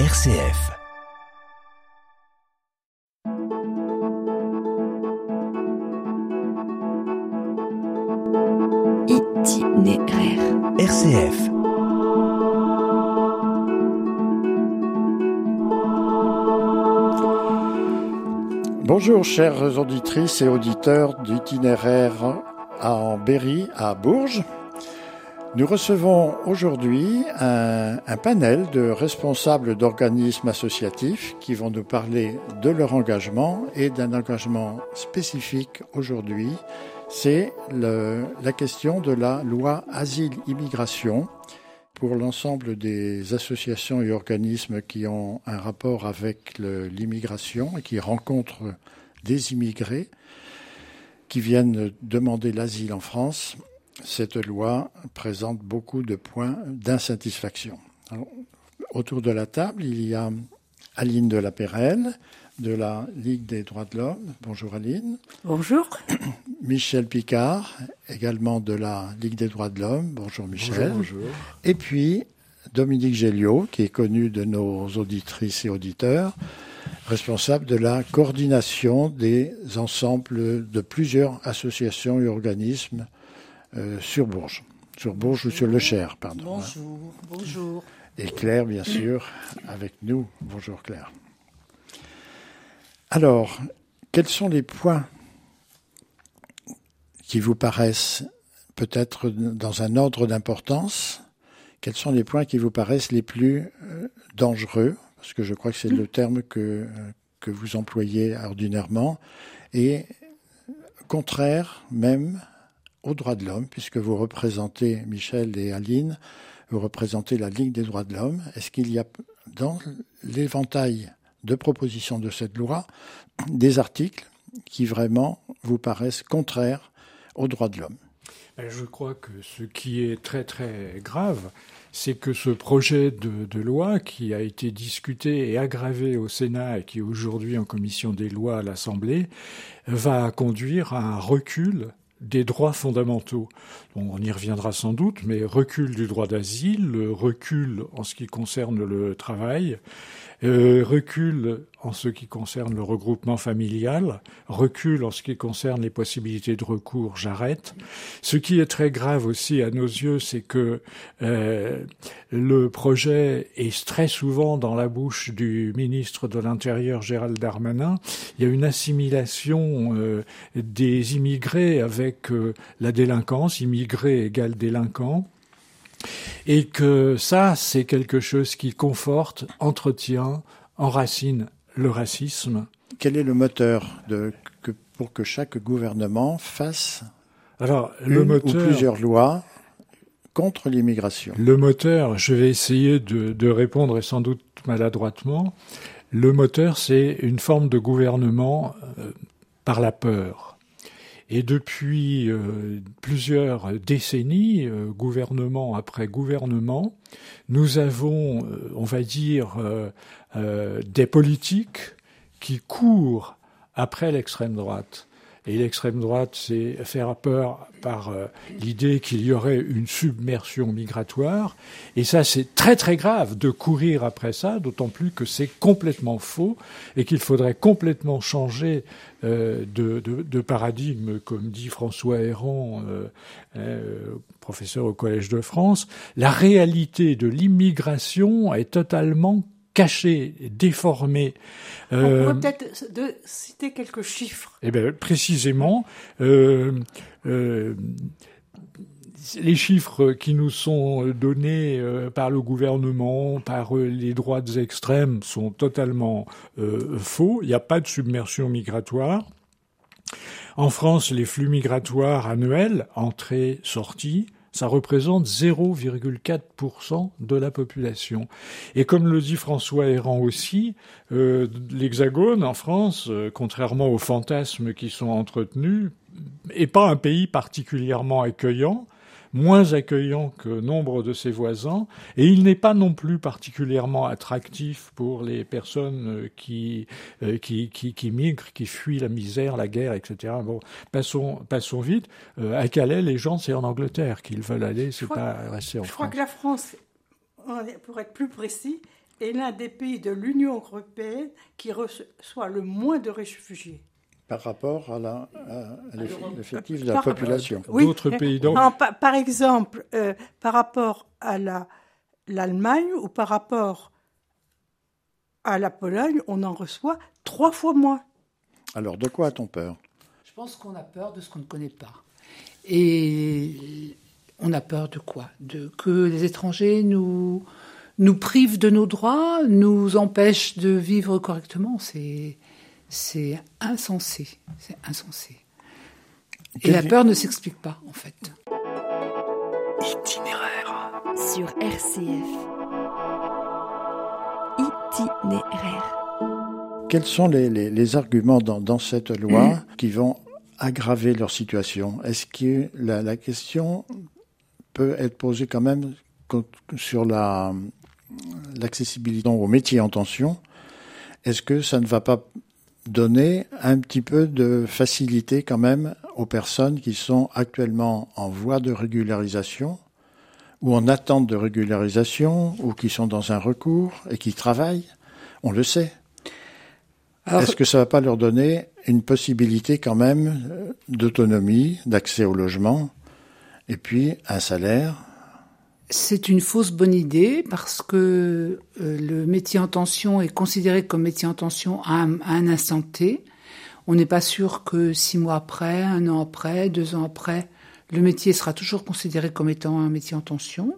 RCF. Itinéraire. RCF. Bonjour chères auditrices et auditeurs d'itinéraire en Berry à Bourges. Nous recevons aujourd'hui un, panel de responsables d'organismes associatifs qui vont nous parler de leur engagement et d'un engagement spécifique aujourd'hui. C'est la question de la loi asile-immigration pour l'ensemble des associations et organismes qui ont un rapport avec l'immigration et qui rencontrent des immigrés qui viennent demander l'asile en France. Cette loi présente beaucoup de points d'insatisfaction. Autour de la table, il y a Aline de la Perrelle de la Ligue des droits de l'homme. Bonjour Aline. Bonjour. Michel Picard, également de la Ligue des droits de l'homme. Bonjour Michel. Et puis Dominique Géliot, qui est connu de nos auditrices et auditeurs, responsable de la coordination des ensembles de plusieurs associations et organismes euh, sur Bourges. Sur Bourges ou sur le Cher, pardon. Bonjour. Bonjour. Et Claire, bien sûr, avec nous. Bonjour Claire. Alors, quels sont les points qui vous paraissent peut-être dans un ordre d'importance? Quels sont les points qui vous paraissent les plus euh, dangereux? Parce que je crois que c'est le terme que, euh, que vous employez ordinairement. Et contraire même aux droits de l'homme, puisque vous représentez, Michel et Aline, vous représentez la Ligue des droits de l'homme. Est-ce qu'il y a dans l'éventail de propositions de cette loi des articles qui vraiment vous paraissent contraires aux droits de l'homme? Ben, Je crois que ce qui est très très grave, c'est que ce projet de, de loi qui a été discuté et aggravé au Sénat et qui est aujourd'hui en commission des lois à l'Assemblée va conduire à un recul des droits fondamentaux. On y reviendra sans doute, mais recul du droit d'asile, le recul en ce qui concerne le travail, euh, recul en ce qui concerne le regroupement familial, recul en ce qui concerne les possibilités de recours, j'arrête. Ce qui est très grave aussi à nos yeux, c'est que euh, le projet est très souvent dans la bouche du ministre de l'Intérieur Gérald Darmanin. Il y a une assimilation euh, des immigrés avec euh, la délinquance, immigrés égale délinquants. Et que ça, c'est quelque chose qui conforte, entretient, enracine le racisme. Quel est le moteur de, que, pour que chaque gouvernement fasse Alors, une moteur, ou plusieurs lois contre l'immigration? Le moteur, je vais essayer de, de répondre et sans doute maladroitement. Le moteur, c'est une forme de gouvernement euh, par la peur. Et depuis euh, plusieurs décennies, euh, gouvernement après gouvernement, nous avons, euh, on va dire, des politiques qui courent après l'extrême droite. Et l'extrême droite, c'est faire peur par euh, l'idée qu'il y aurait une submersion migratoire. Et ça, c'est très très grave de courir après ça, d'autant plus que c'est complètement faux et qu'il faudrait complètement changer euh, de, de, de paradigme, comme dit François Héran, euh, euh, professeur au Collège de France. La réalité de l'immigration est totalement cachée, déformée. On Euh, pourrait peut-être de citer quelques chiffres. eh bien, précisément, euh, euh, les chiffres qui nous sont donnés euh, par le gouvernement, par euh, les droites extrêmes, sont totalement euh, faux. Il n'y a pas de submersion migratoire. En France, les flux migratoires annuels, entrées, sorties, ça représente 0,4% de la population. Et comme le dit François Héran aussi, euh, l'Hexagone en France, euh, contrairement aux fantasmes qui sont entretenus, est pas un pays particulièrement accueillant, moins accueillant que nombre de ses voisins, et il n'est pas non plus particulièrement attractif pour les personnes euh, qui, euh, qui, qui, qui migrent, qui fuient la misère, la guerre, etc. Bon, passons, passons vite. Euh, à Calais, les gens, c'est en Angleterre qu'ils veulent aller, c'est pas rester en Je crois France. que la France, pour être plus précis, est l'un des pays de l'Union européenne qui reçoit le moins de réfugiés. Par rapport à l'effectif de la population. Oui, D'autres pays donc par, exemple, euh, par rapport à l'Allemagne ou par rapport à la Pologne, on en reçoit trois fois moins. Alors, de quoi a-t-on peur? Je pense qu'on a peur de ce qu'on ne connaît pas. Et on a peur de quoi? De que les étrangers nous nous privent de nos droits, nous empêchent de vivre correctement. C'est c'est insensé. C'est insensé. Et la peur ne s'explique pas, en fait. Itinéraire. Sur RCF. Itinéraire. Quels sont les, arguments dans, cette loi qui vont aggraver leur situation? Est-ce que la, question peut être posée quand même sur l'accessibilité aux métiers en tension? Est-ce que ça ne va pas donner un petit peu de facilité quand même aux personnes qui sont actuellement en voie de régularisation ou en attente de régularisation ou qui sont dans un recours et qui travaillent On le sait. Est-ce que ça va pas leur donner une possibilité quand même d'autonomie, d'accès au logement et puis un salaire c'est une fausse bonne idée parce que euh, le métier en tension est considéré comme métier en tension à un, instant T. On n'est pas sûr que six mois après, un an après, deux ans après, le métier sera toujours considéré comme étant un métier en tension.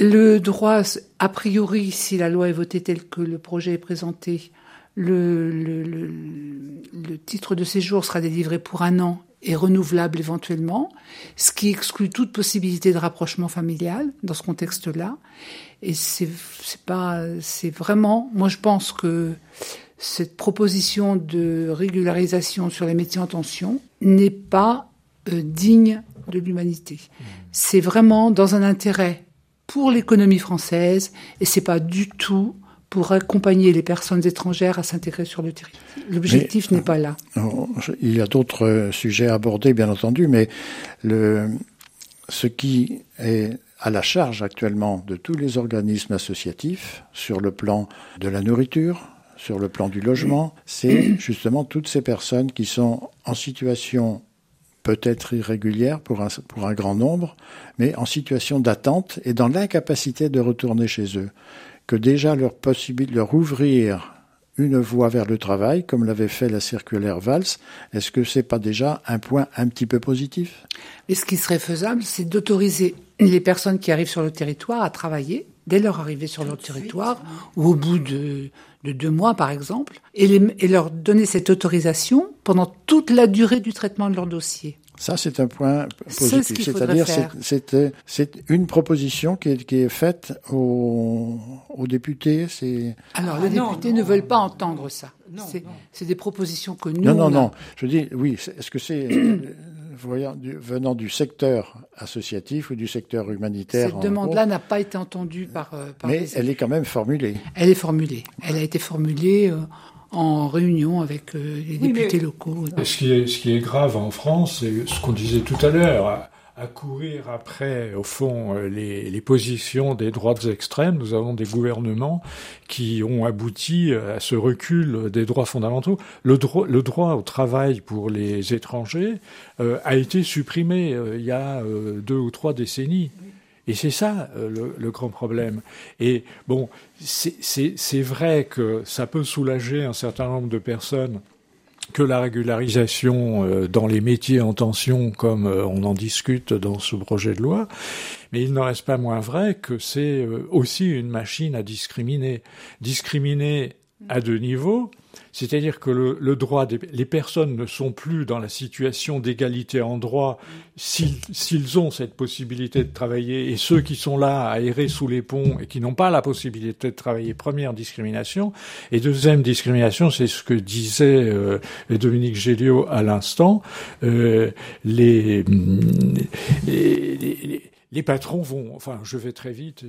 Le droit, a priori, si la loi est votée telle que le projet est présenté, le, le titre de séjour sera délivré pour un an est renouvelable éventuellement, ce qui exclut toute possibilité de rapprochement familial dans ce contexte-là. Et c'est pas, c'est vraiment, moi je pense que cette proposition de régularisation sur les métiers en tension n'est pas euh, digne de l'humanité. C'est vraiment dans un intérêt pour l'économie française et c'est pas du tout pour accompagner les personnes étrangères à s'intégrer sur le territoire. L'objectif n'est pas là. Il y a d'autres sujets abordés, bien entendu, mais le, ce qui est à la charge actuellement de tous les organismes associatifs sur le plan de la nourriture, sur le plan du logement, c'est justement toutes ces personnes qui sont en situation peut-être irrégulière pour un, pour un grand nombre, mais en situation d'attente et dans l'incapacité de retourner chez eux que déjà leur possibilité, leur ouvrir une voie vers le travail, comme l'avait fait la circulaire Valls, est-ce que c'est pas déjà un point un petit peu positif? Mais ce qui serait faisable, c'est d'autoriser les personnes qui arrivent sur le territoire à travailler dès leur arrivée sur leur territoire ou au bout de, deux mois, par exemple, et, et leur donner cette autorisation pendant toute la durée du traitement de leur dossier. Ça, c'est un point positif. C'est-à-dire, c'est une proposition qui est, qui est faite aux, aux députés. C'est alors les ah députés ne veulent pas entendre ça. C'est des propositions que nous. Non, non, non. Je dis oui. Est-ce que c'est euh, voyant venant du secteur associatif ou du secteur humanitaire Cette demande-là n'a pas été entendue par. Euh, par Mais elle est quand même formulée. Elle est formulée. Elle a été formulée. Euh, en réunion avec euh, les députés locaux. ce, qui est, ce qui est grave en France, c'est ce qu'on disait tout à l'heure, à, courir après, au fond, euh, les, les, positions des droites extrêmes. Nous avons des gouvernements qui ont abouti à ce recul des droits fondamentaux. Le, droit, le droit au travail pour les étrangers euh, a été supprimé il y a deux ou trois décennies. Et c'est ça euh, le, grand problème. Et bon, c'est vrai que ça peut soulager un certain nombre de personnes que la régularisation euh, dans les métiers en tension, comme euh, on en discute dans ce projet de loi, mais il n'en reste pas moins vrai que c'est aussi une machine à discriminer. Discriminer à deux niveaux, c'est-à-dire que le, droit, des, les personnes ne sont plus dans la situation d'égalité en droit s'ils ont cette possibilité de travailler, et ceux qui sont là à errer sous les ponts et qui n'ont pas la possibilité de travailler, première discrimination. Et deuxième discrimination, c'est ce que disait euh, Dominique Géliot à l'instant, euh, les, les patrons vont, enfin, je vais très vite,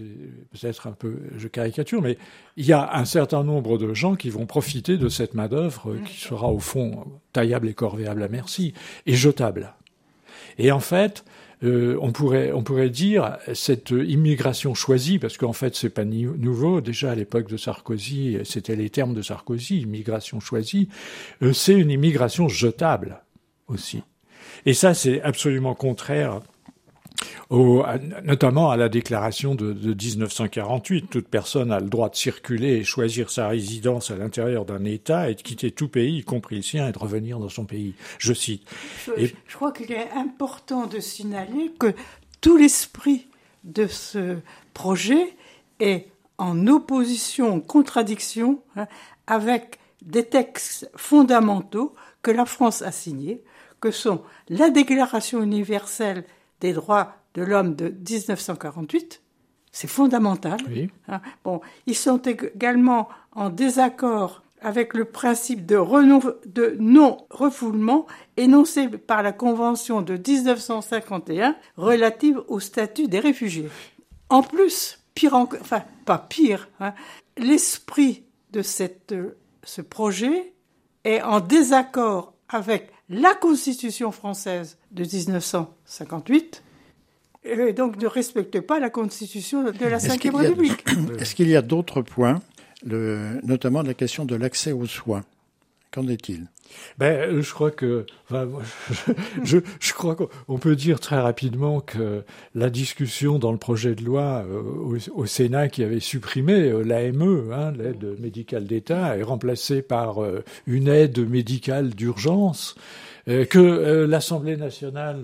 peut-être un peu, je caricature, mais il y a un certain nombre de gens qui vont profiter de cette main-d'œuvre qui sera au fond taillable et corvéable à merci et jetable. Et en fait, euh, on pourrait on pourrait dire cette immigration choisie, parce qu'en fait c'est pas nouveau. Déjà à l'époque de Sarkozy, c'était les termes de Sarkozy, immigration choisie. Euh, c'est une immigration jetable aussi. Et ça, c'est absolument contraire au, notamment à la déclaration de, de, 1948. Toute personne a le droit de circuler et choisir sa résidence à l'intérieur d'un État et de quitter tout pays, y compris le sien, et de revenir dans son pays. Je cite. Je, je crois qu'il est important de signaler que tout l'esprit de ce projet est en opposition, en contradiction hein, avec des textes fondamentaux que la France a signés, que sont la Déclaration universelle des droits de l'homme de 1948, c'est fondamental. Hein. Bon, ils sont également en désaccord avec le principe de, de non-refoulement énoncé par la Convention de 1951 relative au statut des réfugiés. En plus, pire encore, enfin pas pire, hein, l'esprit de cette, ce projet est en désaccord avec la Constitution française de 1958 et donc ne respecte pas la Constitution de la Ve République. Est-ce qu'il y a d'autres points, le, notamment la question de l'accès aux soins? Qu'en est-il? Ben, je crois que, enfin, je, je, crois qu'on peut dire très rapidement que la discussion dans le projet de loi euh, au, Sénat qui avait supprimé euh, l'AME, hein, l'aide médicale d'État, est remplacée par euh, une aide médicale d'urgence. Euh, que euh, l'Assemblée nationale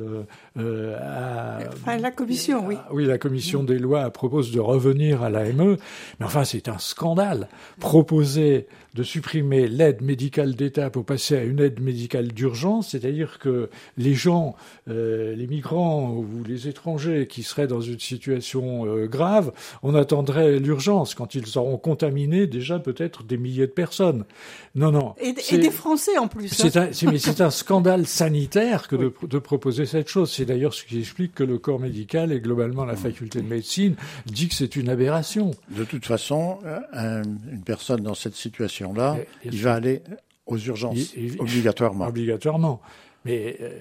euh, a... Enfin, la commission, oui. oui, la commission des lois propose de revenir à l'AME. Mais enfin, c'est un scandale. Proposer de supprimer l'aide médicale d'État pour passer à une aide médicale d'urgence, c'est-à-dire que les gens, euh, les migrants ou les étrangers qui seraient dans une situation euh, grave, on attendrait l'urgence quand ils auront contaminé déjà peut-être des milliers de personnes. Non, non. Et, des Français en plus. C'est hein. un, mais c'est un scandale sanitaire que de, de, proposer cette chose. C'est d'ailleurs ce qui explique que le corps médical et globalement la faculté de médecine dit que c'est une aberration. De toute façon, euh, une personne dans cette situation là il va aller aux urgences, obligatoirement. Obligatoirement. Mais euh,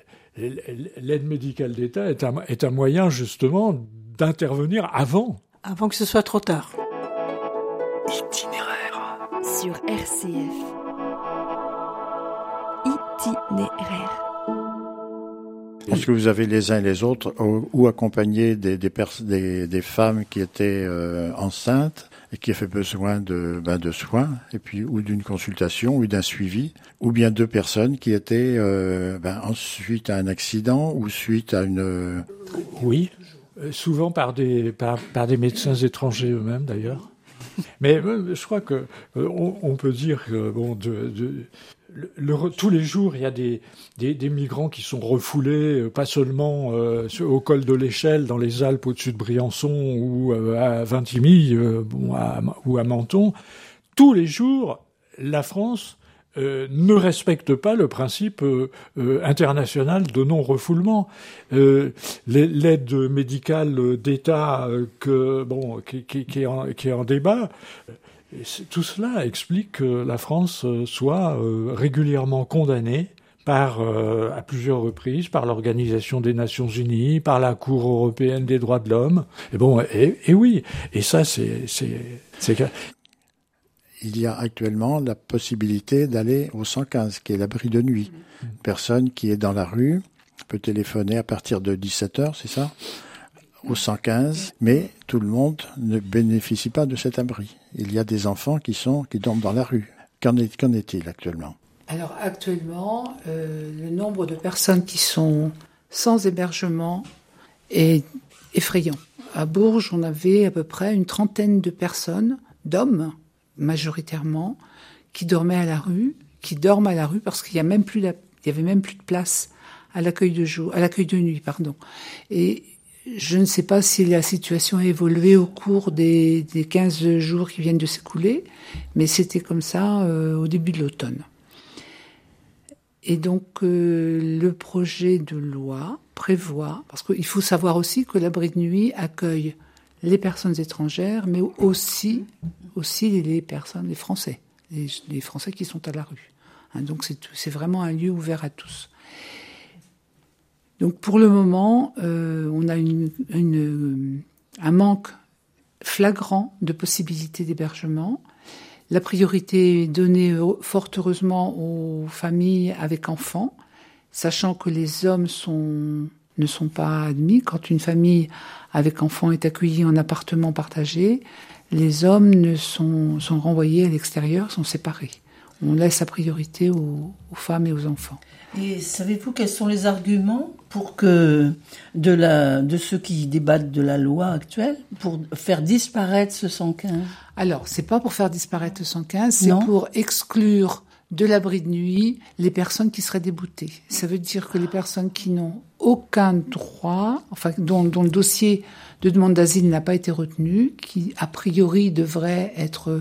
l'aide médicale d'État est un, est un moyen justement d'intervenir avant. Avant que ce soit trop tard. Itinéraire. Sur RCF. Itinéraire. Est-ce que vous avez les uns et les autres ou, accompagné des, des, des, femmes qui étaient euh, enceintes et qui avaient besoin de, ben, de soins, et puis ou d'une consultation ou d'un suivi, ou bien deux personnes qui étaient euh, ben, suite à un accident ou suite à une... Oui, euh, souvent par des, par, par des médecins étrangers eux-mêmes d'ailleurs. Mais euh, je crois que on, peut dire que bon, de, tous les jours, il y a des, migrants qui sont refoulés, euh, pas seulement euh, au col de l'Échelle, dans les Alpes au-dessus de Briançon ou euh, à Vintimille bon, ou à Menton. Tous les jours, la France ne respecte pas le principe international de non-refoulement. L'aide médicale d'État que bon qui est en débat tout cela explique que la France euh, soit euh, régulièrement condamnée par, euh, à plusieurs reprises par l'Organisation des Nations Unies, par la Cour européenne des droits de l'homme. Et bon, et, et, oui, et ça, c'est. Il y a actuellement la possibilité d'aller au 115, qui est l'abri de nuit. Une personne qui est dans la rue peut téléphoner à partir de 17 heures, c'est ça? Au 115, mais tout le monde ne bénéficie pas de cet abri. Il y a des enfants qui sont qui dorment dans la rue. Qu'en est-il actuellement? Alors actuellement, euh, le nombre de personnes qui sont sans hébergement est effrayant. À Bourges, on avait à peu près une trentaine de personnes, d'hommes majoritairement, qui dormaient à la rue, qui dorment à la rue parce qu'il y a même plus il y avait même plus de place à l'accueil de de nuit, pardon. Et je ne sais pas si la situation a évolué au cours des, des 15 jours qui viennent de s'écouler, mais c'était comme ça euh, au début de l'automne. Et donc euh, le projet de loi prévoit, parce qu'il faut savoir aussi que l'abri de nuit accueille les personnes étrangères, mais aussi, aussi les personnes, les Français, les, Français qui sont à la rue. Hein, donc c'est vraiment un lieu ouvert à tous. Donc pour le moment, euh, on a une, un manque flagrant de possibilités d'hébergement. La priorité est donnée fort heureusement aux familles avec enfants, sachant que les hommes ne sont pas admis. Quand une famille avec enfants est accueillie en appartement partagé, les hommes sont, renvoyés à l'extérieur, sont séparés. On laisse la priorité aux femmes et aux enfants. Et savez-vous quels sont les arguments pour que de, la, de ceux qui débattent de la loi actuelle pour faire disparaître ce 115 Alors, c'est pas pour faire disparaître ce 115, c'est pour exclure de l'abri de nuit les personnes qui seraient déboutées. Ça veut dire que les personnes qui n'ont aucun droit, enfin dont, dont le dossier de demande d'asile n'a pas été retenu, qui a priori devraient être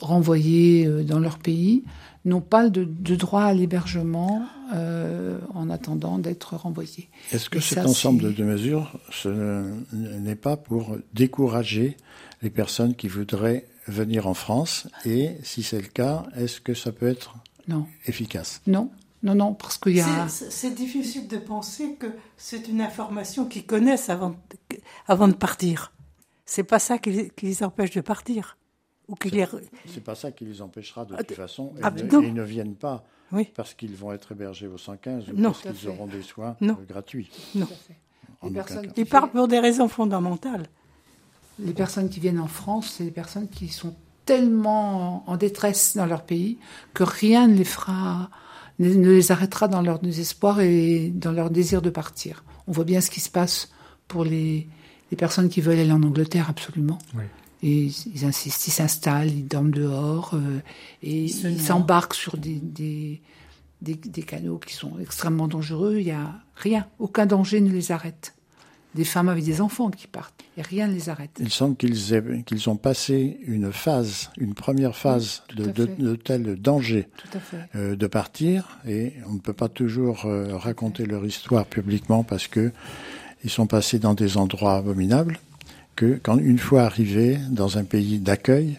renvoyées euh, dans leur pays, n'ont pas de, de, droit à l'hébergement euh, en attendant d'être renvoyés. Est-ce que Et cet ça, ensemble de mesures ce n'est pas pour décourager les personnes qui voudraient venir en France? Et si c'est le cas, est-ce que ça peut être non. efficace? Non, non, non, parce qu'il y a. C'est difficile de penser que c'est une information qu'ils connaissent avant, avant de partir. C'est pas ça qui, qui les empêche de partir. C'est pas ça qui les empêchera de toute façon. Ah, ne, ils ne viennent pas oui. parce qu'ils vont être hébergés au 115 ou non, parce qu'ils auront des soins non. gratuits. Non. Ils partent pour des raisons fondamentales. Les personnes qui viennent en France, c'est des personnes qui sont tellement en détresse dans leur pays que rien ne les fera, ne les arrêtera dans leur désespoir et dans leur désir de partir. On voit bien ce qui se passe pour les, les personnes qui veulent aller en Angleterre, absolument. Oui. Et ils insistent, ils s'installent, ils dorment dehors euh, et ils s'embarquent sur des, des, des, des, canaux qui sont extrêmement dangereux. Il n'y a rien, aucun danger ne les arrête. Des femmes avec des enfants qui partent et rien ne les arrête. Il semble qu'ils qu'ils ont passé une phase, une première phase oui, de, de, de, tel danger euh, de partir et on ne peut pas toujours euh, raconter leur histoire publiquement parce que ils sont passés dans des endroits abominables que quand une fois arrivés dans un pays d'accueil,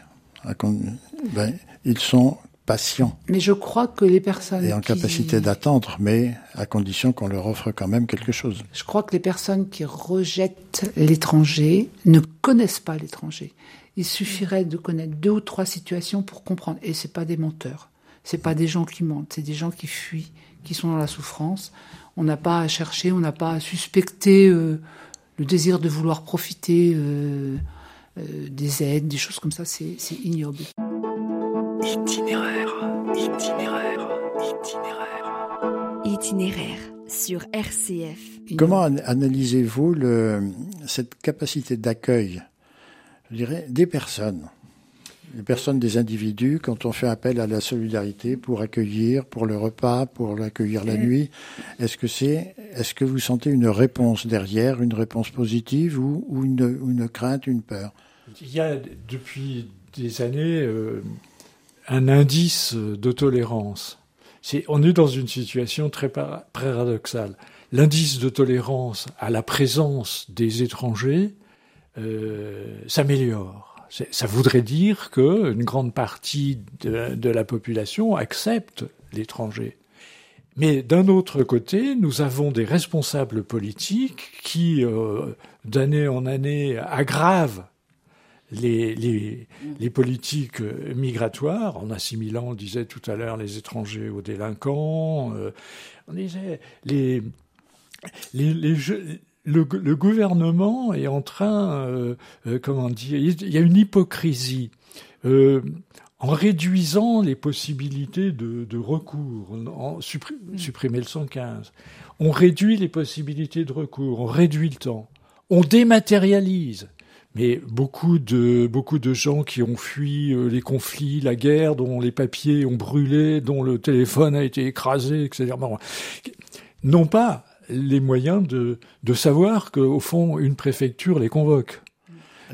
ben, ils sont patients. Mais je crois que les personnes et en qui... capacité d'attendre, mais à condition qu'on leur offre quand même quelque chose. Je crois que les personnes qui rejettent l'étranger ne connaissent pas l'étranger. Il suffirait de connaître deux ou trois situations pour comprendre. Et c'est pas des menteurs, c'est pas des gens qui mentent, c'est des gens qui fuient, qui sont dans la souffrance. On n'a pas à chercher, on n'a pas à suspecter. Euh, le désir de vouloir profiter euh, euh, des aides, des choses comme ça, c'est ignoble. Itinéraire, itinéraire, itinéraire. Itinéraire sur RCF. Comment analysez-vous cette capacité d'accueil, je dirais, des personnes? Les personnes des individus, quand on fait appel à la solidarité pour accueillir, pour le repas, pour l'accueillir la nuit, est-ce que c'est, est-ce que vous sentez une réponse derrière, une réponse positive ou, une, crainte, une peur? Il y a depuis des années euh, un indice de tolérance. On est dans une situation très paradoxale. L'indice de tolérance à la présence des étrangers euh, s'améliore ça voudrait dire qu'une grande partie de, la population accepte l'étranger. Mais d'un autre côté, nous avons des responsables politiques qui, euh, d'année en année, aggravent les, politiques migratoires, en assimilant, on disait tout à l'heure, les étrangers aux délinquants, euh, on disait les, les, le, gouvernement est en train, euh, comment dire, il y a une hypocrisie. Euh, en réduisant les possibilités de, de recours, en supprim, supprimer le 115, on réduit les possibilités de recours, on réduit le temps, on dématérialise. Mais beaucoup de beaucoup de gens qui ont fui les conflits, la guerre, dont les papiers ont brûlé, dont le téléphone a été écrasé, etc. Non pas les moyens de, de savoir qu'au fond, une préfecture les convoque.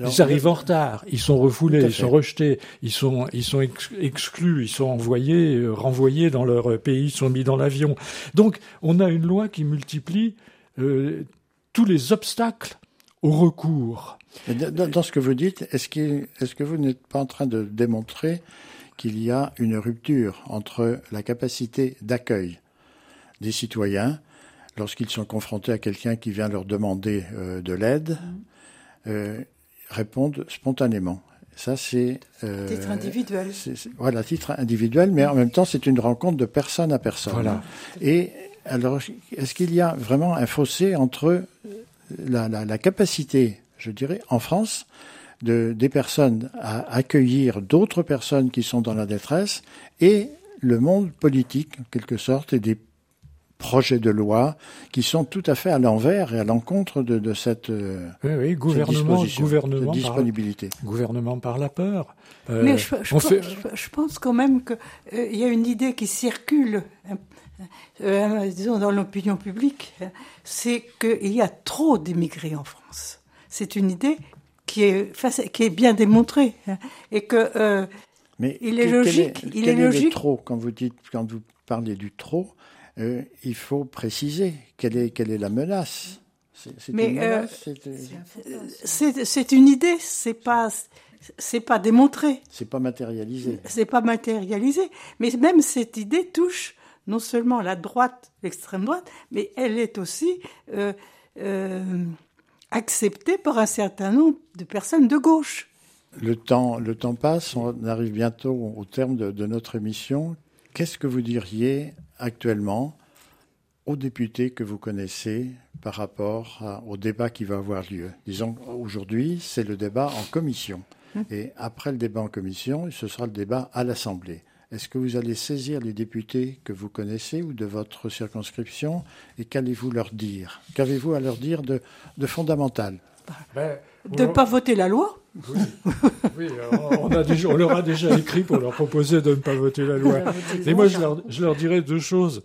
Alors, ils arrivent en retard, ils sont refoulés, ils sont rejetés, ils sont, ils sont exclus, ils sont envoyés, euh, renvoyés dans leur pays, ils sont mis dans l'avion. Donc, on a une loi qui multiplie euh, tous les obstacles au recours. Dans, dans ce que vous dites, est-ce qu est que vous n'êtes pas en train de démontrer qu'il y a une rupture entre la capacité d'accueil des citoyens lorsqu'ils sont confrontés à quelqu'un qui vient leur demander de l'aide, répondent spontanément. Ça, c'est. Euh, titre individuel. voilà, titre individuel, mais en même temps, c'est une rencontre de personne à personne. Voilà. Et alors, est-ce qu'il y a vraiment un fossé entre la, la, la capacité, je dirais, en France, de, des personnes à accueillir d'autres personnes qui sont dans la détresse et le monde politique, en quelque sorte, et des projets de loi qui sont tout à fait à l'envers et à l'encontre de, de, cette, euh, oui, oui, gouvernement, gouvernement disponibilité. Par, gouvernement par la peur. Euh, Mais je, je, fait... je, pense quand même qu'il euh, y a une idée qui circule, euh, disons, dans l'opinion publique, c'est qu'il y a trop d'émigrés en France. C'est une idée qui est, qui est bien démontrée. Hein, et que. Mais il est logique. il est, logique. trop quand vous dites, quand vous parlez du trop euh, il faut préciser quelle est, quelle est la menace. C'est une, euh, c'est une idée, c'est pas c'est pas démontré. C'est pas matérialisé. C'est pas matérialisé, mais même cette idée touche non seulement la droite, l'extrême droite, mais elle est aussi euh, acceptée par un certain nombre de personnes de gauche. Le temps, le temps passe, on arrive bientôt au terme de, de notre émission. Qu'est-ce que vous diriez actuellement aux députés que vous connaissez par rapport au débat qui va avoir lieu Disons, aujourd'hui, c'est le débat en commission. Hum. Et après le débat en commission, ce sera le débat à l'Assemblée. Est-ce que vous allez saisir les députés que vous connaissez ou de votre circonscription et qu'allez-vous leur dire? Qu'avez-vous à leur dire de, de fondamental? Ben, De ne pas voter la loi? Oui, on, a déjà, on, leur a déjà écrit pour leur proposer de ne pas voter la loi. Mais moi, je leur, je leur dirais deux choses.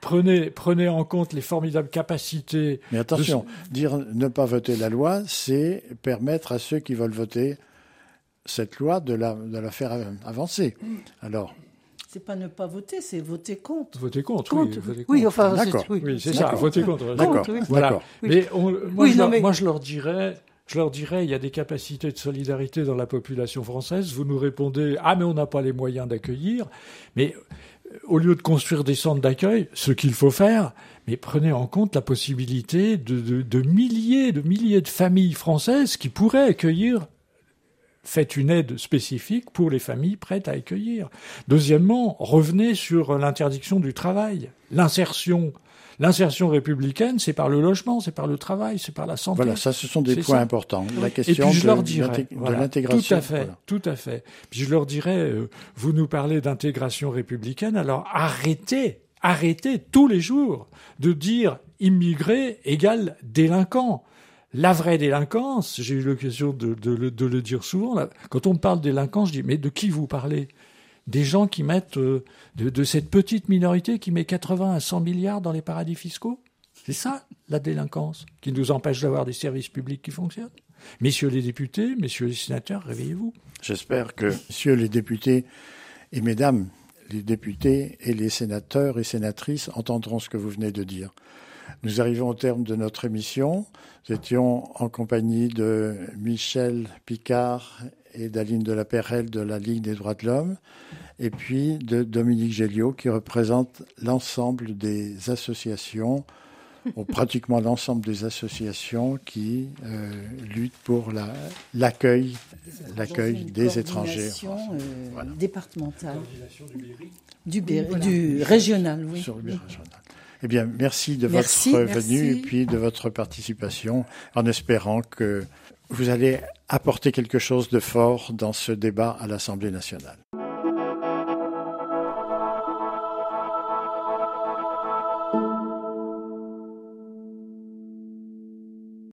Prenez, prenez en compte les formidables capacités. Mais attention, dire ne pas voter la loi, c'est permettre à ceux qui veulent voter cette loi de la, de la faire avancer. Alors. C'est pas ne pas voter, c'est voter contre. Voter contre, oui. Voter oui, enfin, d'accord. Oui, c'est ça, voter contre. D'accord. Voilà. Mais moi, je leur, moi, je leur dirais, je leur dirais, il y a des capacités de solidarité dans la population française. Vous nous répondez, ah mais on n'a pas les moyens d'accueillir. Mais euh, au lieu de construire des centres d'accueil, ce qu'il faut faire, mais prenez en compte la possibilité de, de, milliers, de milliers de familles françaises qui pourraient accueillir faites une aide spécifique pour les familles prêtes à accueillir. Deuxièmement, revenez sur l'interdiction du travail, l'insertion L'insertion républicaine, c'est par le logement, c'est par le travail, c'est par la santé. Voilà, ça, ce sont des points importants. La question je de, leur dirais, de l'intégration. Tout à fait, tout à fait. Puis je leur dirais, euh, vous nous parlez d'intégration républicaine, alors arrêtez, arrêtez tous les jours de dire immigré égale délinquant. La vraie délinquance, j'ai eu l'occasion de, de, de, le dire souvent, là, quand on me parle délinquance, je dis, mais de qui vous parlez? Des gens qui mettent, euh, de, cette petite minorité qui met 80 à 100 milliards dans les paradis fiscaux. C'est ça, la délinquance, qui nous empêche d'avoir des services publics qui fonctionnent. Messieurs les députés, messieurs les sénateurs, réveillez-vous. J'espère que, messieurs les députés et mesdames les députés et les sénateurs et sénatrices entendront ce que vous venez de dire. Nous arrivons au terme de notre émission. Nous étions en compagnie de Michel Picard et d'Aline de la Perrelle de la Ligue des droits de l'homme, et puis de Dominique Géliot qui représente l'ensemble des associations, ou pratiquement l'ensemble des associations qui euh, luttent pour l'accueil l'accueil des étrangers. Euh, départementale. Du, du, régional, oui. Eh bien, merci de votre venue et puis de votre participation, en espérant que vous allez apporter quelque chose de fort dans ce débat à l'Assemblée nationale.